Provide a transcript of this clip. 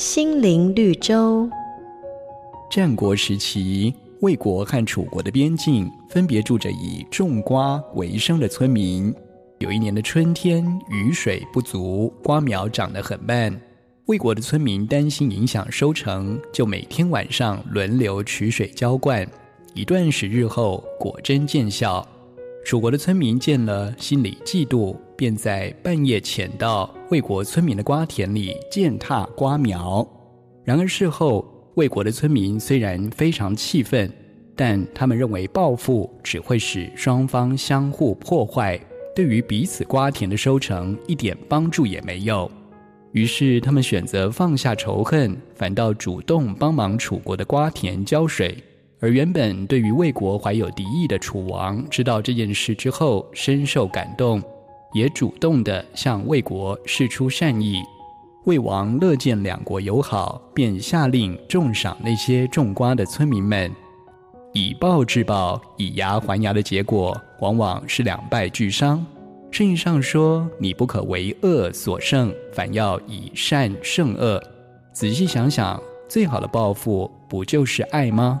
心灵绿洲。战国时期，魏国和楚国的边境分别住着以种瓜为生的村民。有一年的春天，雨水不足，瓜苗长得很慢。魏国的村民担心影响收成，就每天晚上轮流取水浇灌。一段时日后，果真见效。楚国的村民见了，心里嫉妒，便在半夜潜到魏国村民的瓜田里践踏瓜苗。然而事后，魏国的村民虽然非常气愤，但他们认为报复只会使双方相互破坏，对于彼此瓜田的收成一点帮助也没有。于是，他们选择放下仇恨，反倒主动帮忙楚国的瓜田浇水。而原本对于魏国怀有敌意的楚王，知道这件事之后，深受感动，也主动地向魏国释出善意。魏王乐见两国友好，便下令重赏那些种瓜的村民们。以暴制暴，以牙还牙的结果，往往是两败俱伤。圣经上说：“你不可为恶所胜，反要以善胜恶。”仔细想想，最好的报复不就是爱吗？